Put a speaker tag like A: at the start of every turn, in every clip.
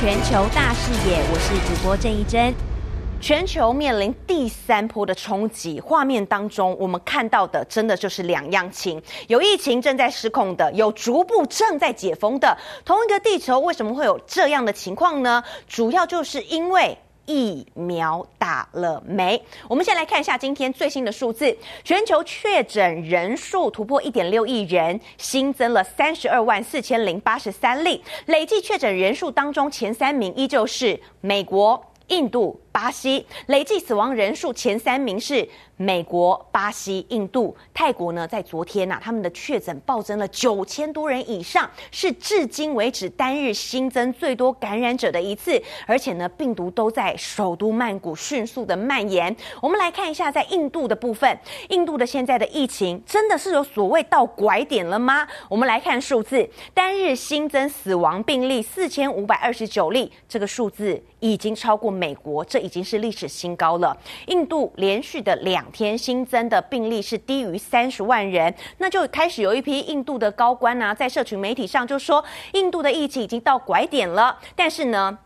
A: 全球大视野，我是主播郑一珍。全球面临第三波的冲击，画面当中我们看到的真的就是两样情：有疫情正在失控的，有逐步正在解封的。同一个地球，为什么会有这样的情况呢？主要就是因为。疫苗打了没？我们先来看一下今天最新的数字：全球确诊人数突破一点六亿人，新增了三十二万四千零八十三例。累计确诊人数当中，前三名依旧是美国、印度、巴西。累计死亡人数前三名是。美国、巴西、印度、泰国呢，在昨天呐、他们的确诊暴增了九千多人以上，是至今为止单日新增最多感染者的一次。而且呢，病毒都在首都曼谷迅速的蔓延。我们来看一下，在印度的部分，印度的现在的疫情真的是有所谓到拐点了吗？我们来看数字，单日新增死亡病例四千五百二十九例，这个数字已经超过美国，这已经是历史新高了。印度连续的两天新增的病例是低于三十万人，那就开始有一批印度的高官呢，在社群媒体上就说，印度的疫情已经到拐点了。但是呢，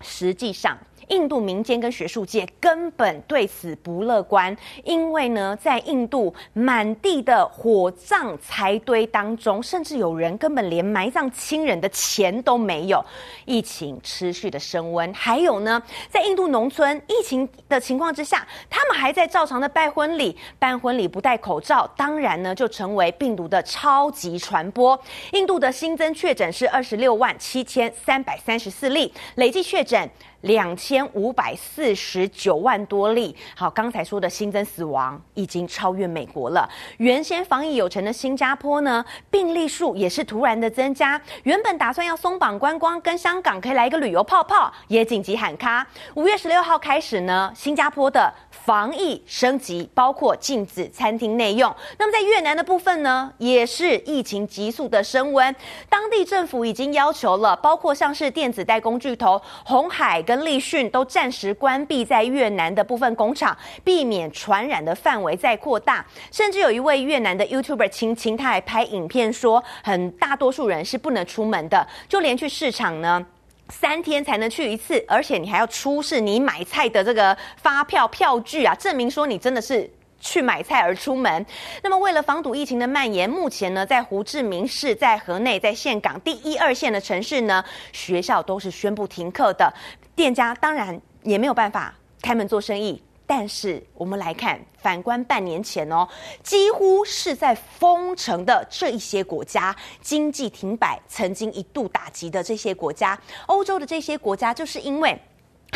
A: 实际上。印度民间跟学术界根本对此不乐观，因为呢，在印度满地的火葬财堆当中，甚至有人根本连埋葬亲人的钱都没有。疫情持续的升温，还有呢，在印度农村疫情的情况之下，他们还在照常的办婚礼，办婚礼不戴口罩，当然呢，就成为病毒的超级传播。印度的新增确诊是二十六万七千三百三十四例，累计确诊。两千五百四十九万多例。好，刚才说的新增死亡已经超越美国了。原先防疫有成的新加坡呢，病例数也是突然的增加。原本打算要松绑观光，跟香港可以来一个旅游泡泡，也紧急喊卡。五月十六号开始呢，新加坡的防疫升级，包括禁止餐厅内用。那么在越南的部分呢，也是疫情急速的升温。当地政府已经要求了，包括像是电子代工巨头红海。跟立讯都暂时关闭在越南的部分工厂，避免传染的范围再扩大。甚至有一位越南的 YouTuber 青青，他还拍影片说，很大多数人是不能出门的，就连去市场呢，三天才能去一次，而且你还要出示你买菜的这个发票票据啊，证明说你真的是。去买菜而出门，那么为了防堵疫情的蔓延，目前呢，在胡志明市、在河内、在岘港第一二线的城市呢，学校都是宣布停课的，店家当然也没有办法开门做生意。但是我们来看，反观半年前哦，几乎是在封城的这一些国家，经济停摆，曾经一度打击的这些国家，欧洲的这些国家，就是因为。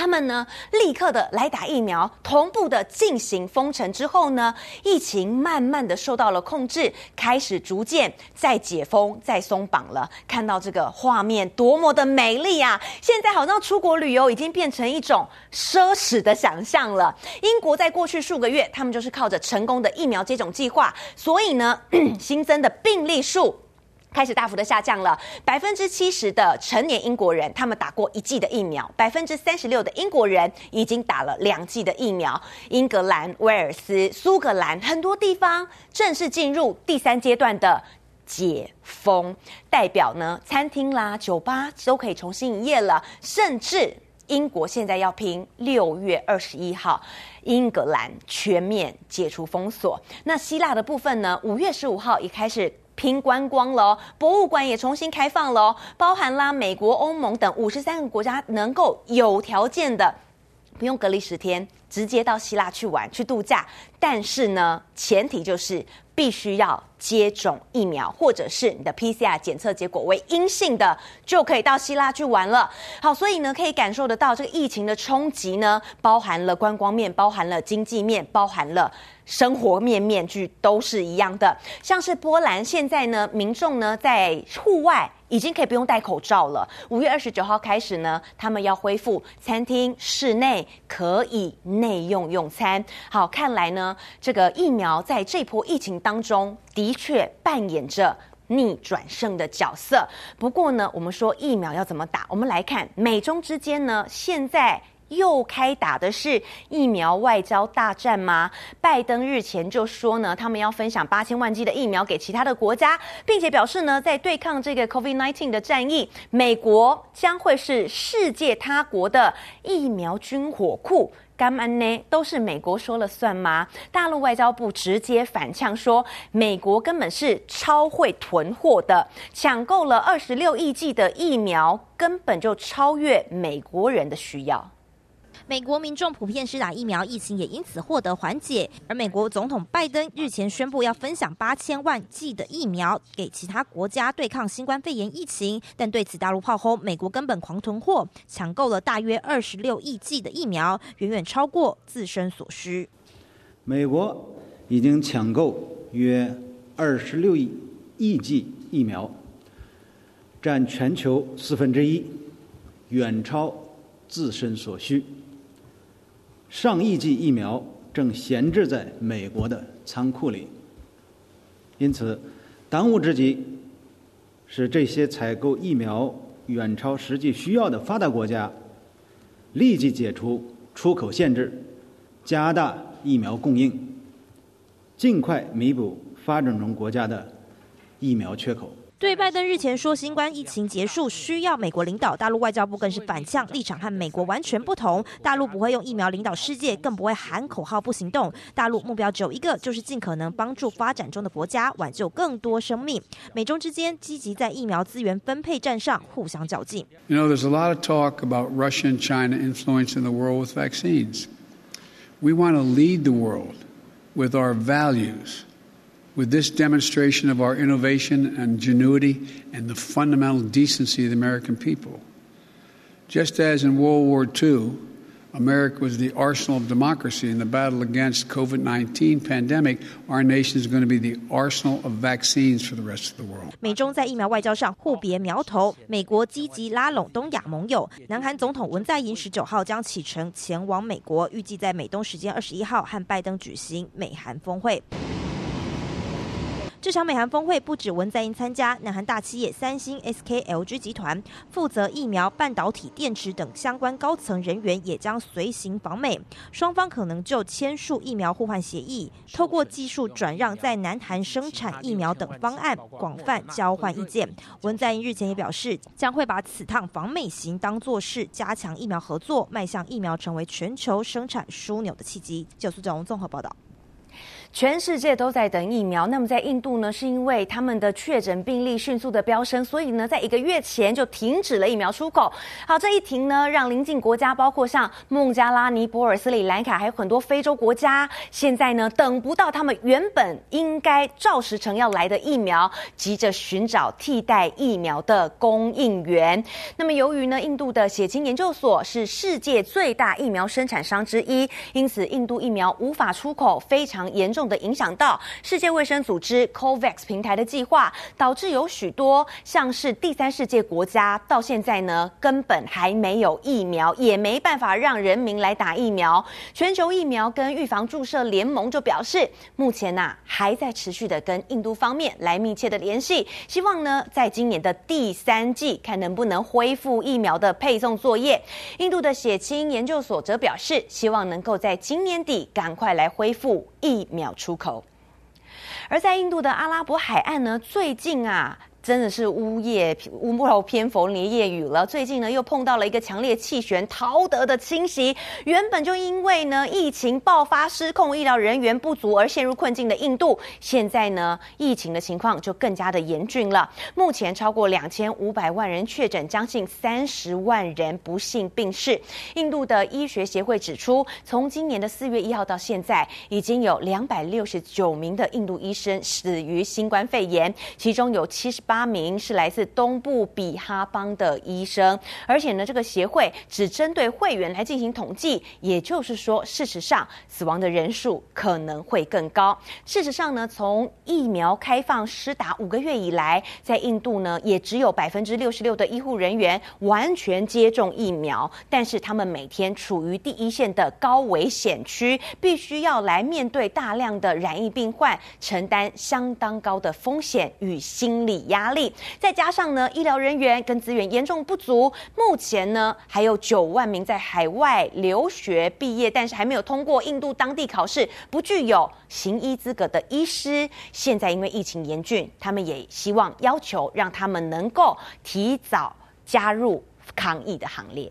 A: 他们呢，立刻的来打疫苗，同步的进行封城之后呢，疫情慢慢的受到了控制，开始逐渐再解封、再松绑了。看到这个画面多么的美丽啊！现在好像出国旅游已经变成一种奢侈的想象了。英国在过去数个月，他们就是靠着成功的疫苗接种计划，所以呢，新增的病例数。开始大幅的下降了，百分之七十的成年英国人他们打过一剂的疫苗，百分之三十六的英国人已经打了两剂的疫苗。英格兰、威尔斯、苏格兰很多地方正式进入第三阶段的解封，代表呢，餐厅啦、酒吧都可以重新营业了。甚至英国现在要拼六月二十一号，英格兰全面解除封锁。那希腊的部分呢，五月十五号也开始。拼观光了，博物馆也重新开放了，包含啦美国、欧盟等五十三个国家能够有条件的不用隔离十天，直接到希腊去玩去度假。但是呢，前提就是必须要接种疫苗，或者是你的 PCR 检测结果为阴性的，就可以到希腊去玩了。好，所以呢，可以感受得到这个疫情的冲击呢，包含了观光面，包含了经济面，包含了。生活面面具都是一样的，像是波兰现在呢，民众呢在户外已经可以不用戴口罩了。五月二十九号开始呢，他们要恢复餐厅室内可以内用用餐。好，看来呢，这个疫苗在这波疫情当中的确扮演着逆转胜的角色。不过呢，我们说疫苗要怎么打？我们来看美中之间呢，现在。又开打的是疫苗外交大战吗？拜登日前就说呢，他们要分享八千万剂的疫苗给其他的国家，并且表示呢，在对抗这个 COVID-19 的战役，美国将会是世界他国的疫苗军火库。干嘛呢？都是美国说了算吗？大陆外交部直接反呛说，美国根本是超会囤货的，抢购了二十六亿剂的疫苗，根本就超越美国人的需要。
B: 美国民众普遍施打疫苗，疫情也因此获得缓解。而美国总统拜登日前宣布要分享八千万剂的疫苗给其他国家对抗新冠肺炎疫情，但对此大陆炮轰，美国根本狂囤货，抢购了大约二十六亿剂的疫苗，远远超过自身所需。
C: 美国已经抢购约二十六亿亿剂疫苗，占全球四分之一，远超自身所需。上亿剂疫苗正闲置在美国的仓库里，因此，当务之急是这些采购疫苗远超实际需要的发达国家立即解除出口限制，加大疫苗供应，尽快弥补发展中国家的疫苗缺口。
B: 对拜登日前说新冠疫情结束需要美国领导，大陆外交部更是反呛，立场和美国完全不同。大陆不会用疫苗领导世界，更不会喊口号不行动。大陆目标只有一个，就是尽可能帮助发展中的国家挽救更多生命。美中之间积极在疫苗资源分配战上互相较劲。
D: You know, there's a lot of talk about Russia and China influencing the world with vaccines. We want to lead the world with our values. With this demonstration of our innovation and ingenuity and the fundamental decency of the American people. Just as in World War II, America was the arsenal of democracy in the battle against COVID-19 pandemic, our nation is going to be the arsenal of vaccines for the rest of the world.
B: 美中在疫苗外交上互别苗头，美国积极拉拢东亚盟友。南韩总统文在寅十九号将启程前往美国，预计在美东时间二十一号和拜登举行美韩峰会。 这场美韩峰会不止文在寅参加，南韩大企业三星、SK、LG 集团负责疫苗、半导体、电池等相关高层人员也将随行访美。双方可能就签署疫苗互换协议，透过技术转让在南韩生产疫苗等方案广泛交换意见。文在寅日前也表示，将会把此趟访美行当作是加强疫苗合作、迈向疫苗成为全球生产枢纽的契机。九苏总综合报道。
A: 全世界都在等疫苗，那么在印度呢？是因为他们的确诊病例迅速的飙升，所以呢，在一个月前就停止了疫苗出口。好，这一停呢，让邻近国家，包括像孟加拉、尼泊尔、斯里兰卡，还有很多非洲国家，现在呢，等不到他们原本应该照时程要来的疫苗，急着寻找替代疫苗的供应源。那么，由于呢，印度的血清研究所是世界最大疫苗生产商之一，因此印度疫苗无法出口，非常严重。的影响到世界卫生组织 COVAX 平台的计划，导致有许多像是第三世界国家到现在呢，根本还没有疫苗，也没办法让人民来打疫苗。全球疫苗跟预防注射联盟就表示，目前呐、还在持续的跟印度方面来密切的联系，希望呢在今年的第三季看能不能恢复疫苗的配送作业。印度的血清研究所则表示，希望能够在今年底赶快来恢复疫苗出口，而在印度的阿拉伯海岸呢，最近啊。真的是屋夜屋漏偏逢连夜雨了。最近呢，又碰到了一个强烈气旋陶德的侵袭。原本就因为呢疫情爆发失控、医疗人员不足而陷入困境的印度，现在呢疫情的情况就更加的严峻了。目前超过两千五百万人确诊，将近三十万人不幸病逝。印度的医学协会指出，从今年的四月一号到现在，已经有两百六十九名的印度医生死于新冠肺炎，其中有七十八。八名是来自东部比哈邦的医生，而且呢，这个协会只针对会员来进行统计，也就是说，事实上死亡的人数可能会更高。事实上呢，从疫苗开放施打五个月以来，在印度呢，也只有百分之六十六的医护人员完全接种疫苗，但是他们每天处于第一线的高危险区，必须要来面对大量的染疫病患，承担相当高的风险与心理压压力，再加上呢，医疗人员跟资源严重不足，目前呢还有九万名在海外留学毕业，但是还没有通过印度当地考试，不具有行医资格的医师，现在因为疫情严峻，他们也希望要求让他们能够提早加入抗疫的行列。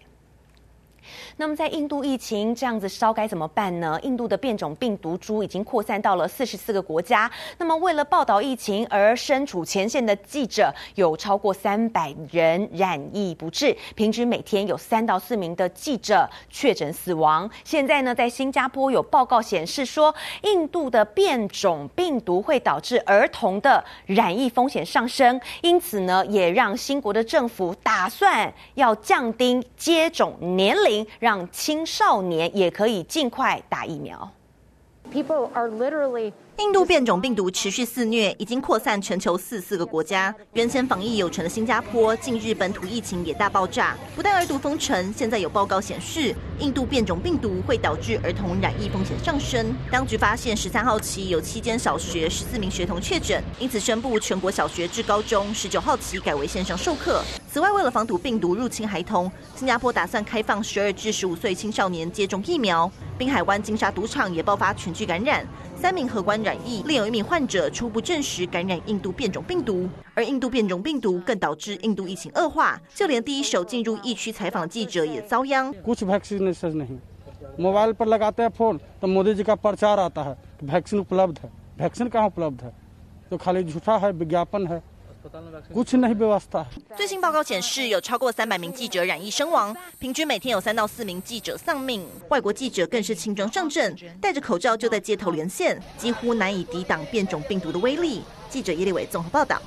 A: 那么，在印度疫情这样子烧该怎么办呢？印度的变种病毒株已经扩散到了四十四个国家。那么，为了报道疫情而身处前线的记者有超过三百人染疫不治，平均每天有三到四名的记者确诊死亡。现在呢，在新加坡有报告显示说，印度的变种病毒会导致儿童的染疫风险上升，因此呢，也让新国的政府打算要降低接种年龄。让青少年也可以尽快打疫苗。
E: People are literally
F: 印度变种病毒持续肆虐，已经扩散全球四四个国家。原先防疫有成的新加坡，近日本土疫情也大爆炸。不但二度封城，现在有报告显示，印度变种病毒会导致儿童染疫风险上升。当局发现十三号起有七间小学十四名学童确诊，因此宣布全国小学至高中十九号起改为线上授课。此外，为了防堵病毒入侵孩童，新加坡打算开放十二至十五岁青少年接种疫苗。滨海湾金沙赌场也爆发群聚感染。三名荷官染疫，另有一名患者初步证实感染印度变种病毒，而印度变种病毒更导致印度疫情恶化，就连第一手进入疫区采访的记者也遭殃。最新报告显示，有超过三百名记者染疫身亡，平均每天有三到四名记者丧命。外国记者更是轻装上阵，戴着口罩就在街头连线，几乎难以抵挡变种病毒的威力。记者叶立伟综合报道。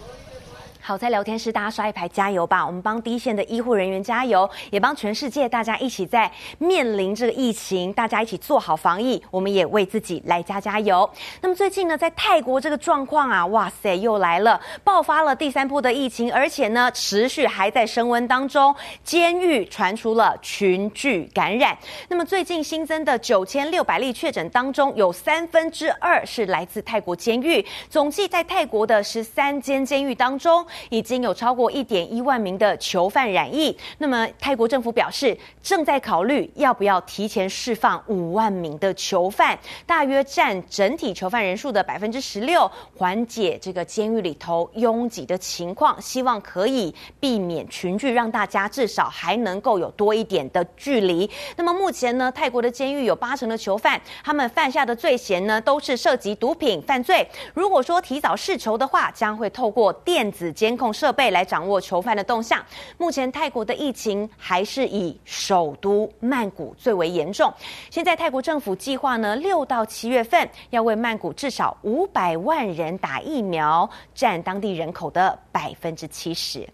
A: 好，在聊天室大家刷一排加油吧！我们帮第一线的医护人员加油，也帮全世界大家一起在面临这个疫情，大家一起做好防疫。我们也为自己来加加油。那么最近呢，在泰国这个状况啊，哇塞，又来了，爆发了第三波的疫情，而且呢，持续还在升温当中。监狱传出了群聚感染。那么最近新增的九千六百例确诊当中，有三分之二是来自泰国监狱。总计在泰国的十三间监狱当中。已经有超过一点一万名的囚犯染疫，那么泰国政府表示正在考虑要不要提前释放五万名的囚犯，大约占整体囚犯人数的百分之十六，缓解这个监狱里头拥挤的情况，希望可以避免群聚，让大家至少还能够有多一点的距离。那么目前呢，泰国的监狱有八成的囚犯，他们犯下的罪嫌呢都是涉及毒品犯罪。如果说提早释囚的话，将会透过电子监监控设备来掌握囚犯的动向。目前泰国的疫情还是以首都曼谷最为严重。现在泰国政府计划呢，六到七月份要为曼谷至少五百万人打疫苗，占当地人口的百分之七十。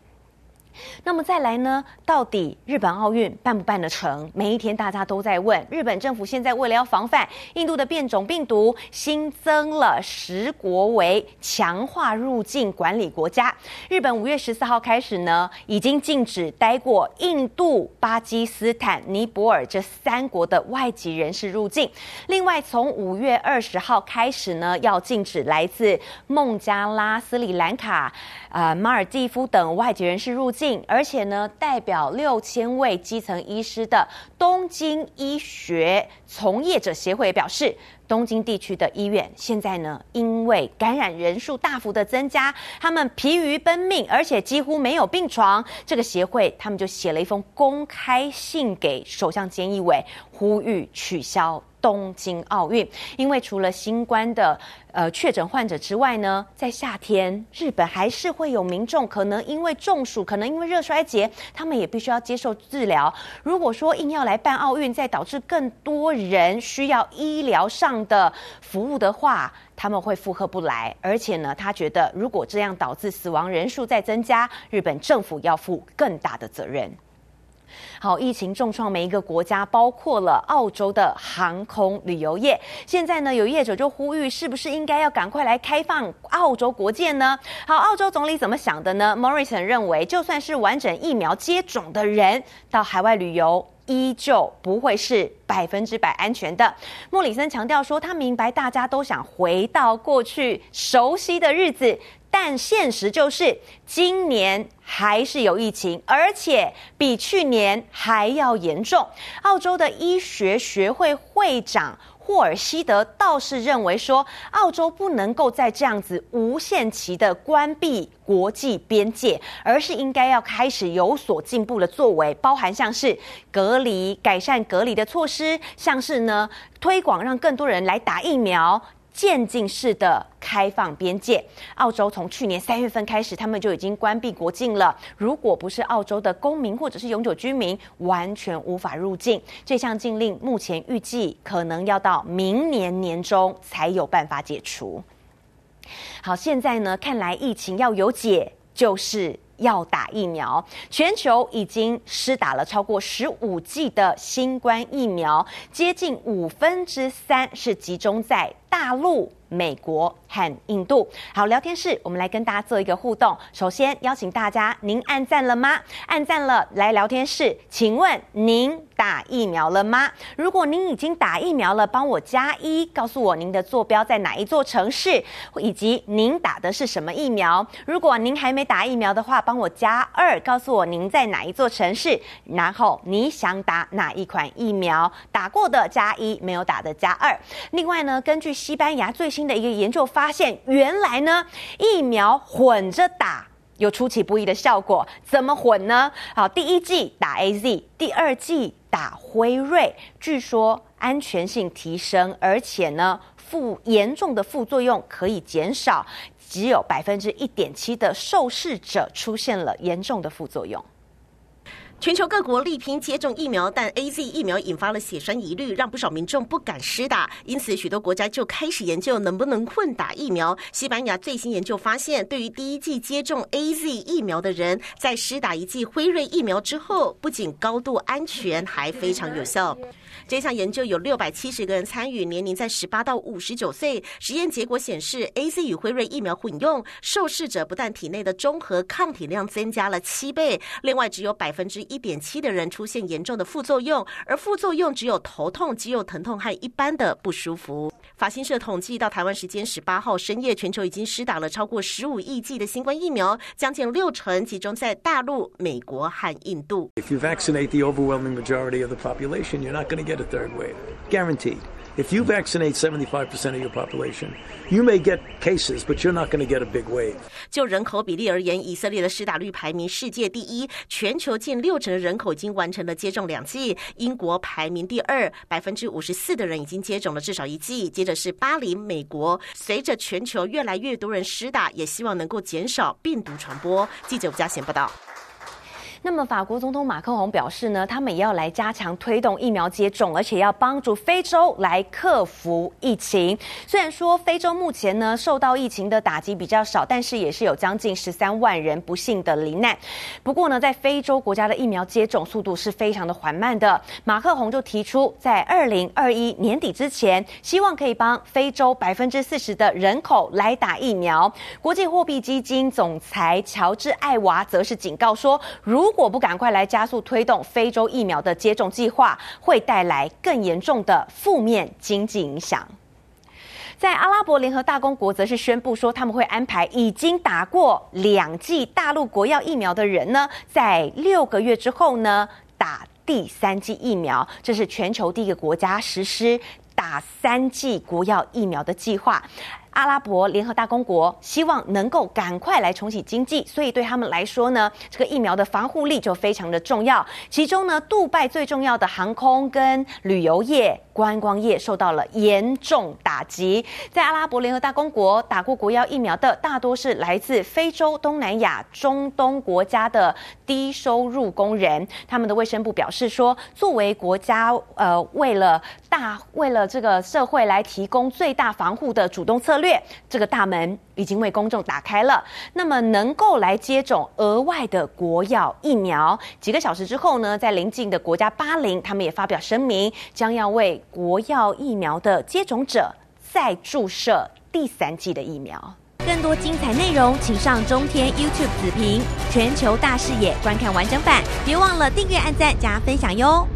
A: 那么再来呢？到底日本奥运办不办得成？每一天大家都在问。日本政府现在为了要防范印度的变种病毒，新增了十国为强化入境管理国家。日本五月十四号开始呢，已经禁止待过印度、巴基斯坦、尼泊尔这三国的外籍人士入境。另外，从五月二十号开始呢，要禁止来自孟加拉、斯里兰卡、呃、马尔蒂夫等外籍人士入境。而且呢，代表六千位基层医师的东京医学从业者协会表示，东京地区的医院现在呢，因为感染人数大幅的增加，他们疲于奔命，而且几乎没有病床。这个协会他们就写了一封公开信给首相菅义伟，呼吁取消。东京奥运，因为除了新冠的呃确诊患者之外呢，在夏天日本还是会有民众可能因为中暑，可能因为热衰竭，他们也必须要接受治疗。如果说硬要来办奥运，再导致更多人需要医疗上的服务的话，他们会负荷不来。而且呢，他觉得如果这样导致死亡人数再增加，日本政府要负更大的责任。好，疫情重创每一个国家，包括了澳洲的航空旅游业。现在呢，有业者就呼吁，是不是应该要赶快来开放澳洲国界呢？好，澳洲总理怎么想的呢？Morrison 认为，就算是完整疫苗接种的人到海外旅游，依旧不会是百分之百安全的。莫里森强调说，他明白大家都想回到过去熟悉的日子。但现实就是今年还是有疫情，而且比去年还要严重。澳洲的医学学会会长。霍尔希德倒是认为说，澳洲不能够再这样子无限期的关闭国际边界，而是应该要开始有所进步的作为，包含像是隔离、改善隔离的措施，像是呢推广让更多人来打疫苗。渐进式的开放边界，澳洲从去年三月份开始，他们就已经关闭国境了。如果不是澳洲的公民或者是永久居民，完全无法入境。这项禁令目前预计可能要到明年年中才有办法解除。好，现在呢，看来疫情要有解，就是。要打疫苗，全球已经施打了超过十五剂的新冠疫苗，接近五分之三是集中在大陆、美国和印度。好，聊天室，我们来跟大家做一个互动。首先邀请大家，您按赞了吗？按赞了，来聊天室，请问您打疫苗了吗？如果您已经打疫苗了，帮我加一，告诉我您的坐标在哪一座城市，以及您打的是什么疫苗。如果您还没打疫苗的话，帮我加二，告诉我您在哪一座城市，然后你想打哪一款疫苗？打过的加一，没有打的加二。另外呢，根据西班牙最新的一个研究发现，原来呢疫苗混着打有出其不意的效果。怎么混呢？好，第一剂打 AZ，第二剂打辉瑞，据说安全性提升，而且呢副严重的副作用可以减少。只有百分之一点七的受试者出现了严重的副作用。
G: 全球各国力拼接种疫苗，但 AZ 疫苗引发了血栓疑虑，让不少民众不敢施打。因此，许多国家就开始研究能不能混打疫苗。西班牙最新研究发现，对于第一剂接种 AZ 疫苗的人，在施打一剂辉瑞疫苗之后，不仅高度安全，还非常有效。这项研究有六百七十个人参与，年龄在十八到五十九岁。实验结果显示，AZ 与辉瑞疫苗混用，受试者不但体内的中和抗体量增加了七倍，另外只有百分之一点七的人出现严重的副作用，而副作用只有头痛、肌肉疼痛和一般的不舒服。法新社统计，到台湾时间十八号深夜，全球已经施打了超过十五亿剂的新冠疫苗，将近六成集中在大陆、美国和印度。
H: If you vaccinate the overwhelming majority of the population, you're not going to get a third wave, guaranteed. If you vaccinate 75% of your population, you may get cases, but you're not going to get a big wave.
G: 就人口比例而言，以色列的施打率排名世界第一，全球近六成的人口已经完成了接种两剂。英国排名第二，百分之五十四的人已经接种了至少一剂。接着是巴黎、美国。随着全球越来越多人施打，也希望能够减少病毒传播。记者吴佳贤报道。
A: 那么，法国总统马克宏表示呢，他们也要来加强推动疫苗接种，而且要帮助非洲来克服疫情。虽然说非洲目前呢受到疫情的打击比较少，但是也是有将近十三万人不幸的罹难。不过呢，在非洲国家的疫苗接种速度是非常的缓慢的。马克宏就提出，在二零二一年底之前，希望可以帮非洲百分之四十的人口来打疫苗。国际货币基金总裁乔治艾娃则是警告说，如如果不赶快来加速推动非洲疫苗的接种计划，会带来更严重的负面经济影响。在阿拉伯联合大公国，则是宣布说，他们会安排已经打过两剂大陆国药疫苗的人呢，在六个月之后呢，打第三剂疫苗。这是全球第一个国家实施打三剂国药疫苗的计划。阿拉伯联合大公国希望能够赶快来重启经济，所以对他们来说呢，这个疫苗的防护力就非常的重要。其中呢，杜拜最重要的航空跟旅游业、观光业受到了严重打击。在阿拉伯联合大公国打过国药疫苗的，大多是来自非洲、东南亚、中东国家的低收入工人。他们的卫生部表示说，作为国家呃，为了大为了这个社会来提供最大防护的主动策略。略，这个大门已经为公众打开了。那么，能够来接种额外的国药疫苗，几个小时之后呢，在邻近的国家巴林，他们也发表声明，将要为国药疫苗的接种者再注射第三剂的疫苗。
B: 更多精彩内容，请上中天 YouTube 子频全球大视野观看完整版。别忘了订阅、按赞、加分享哟。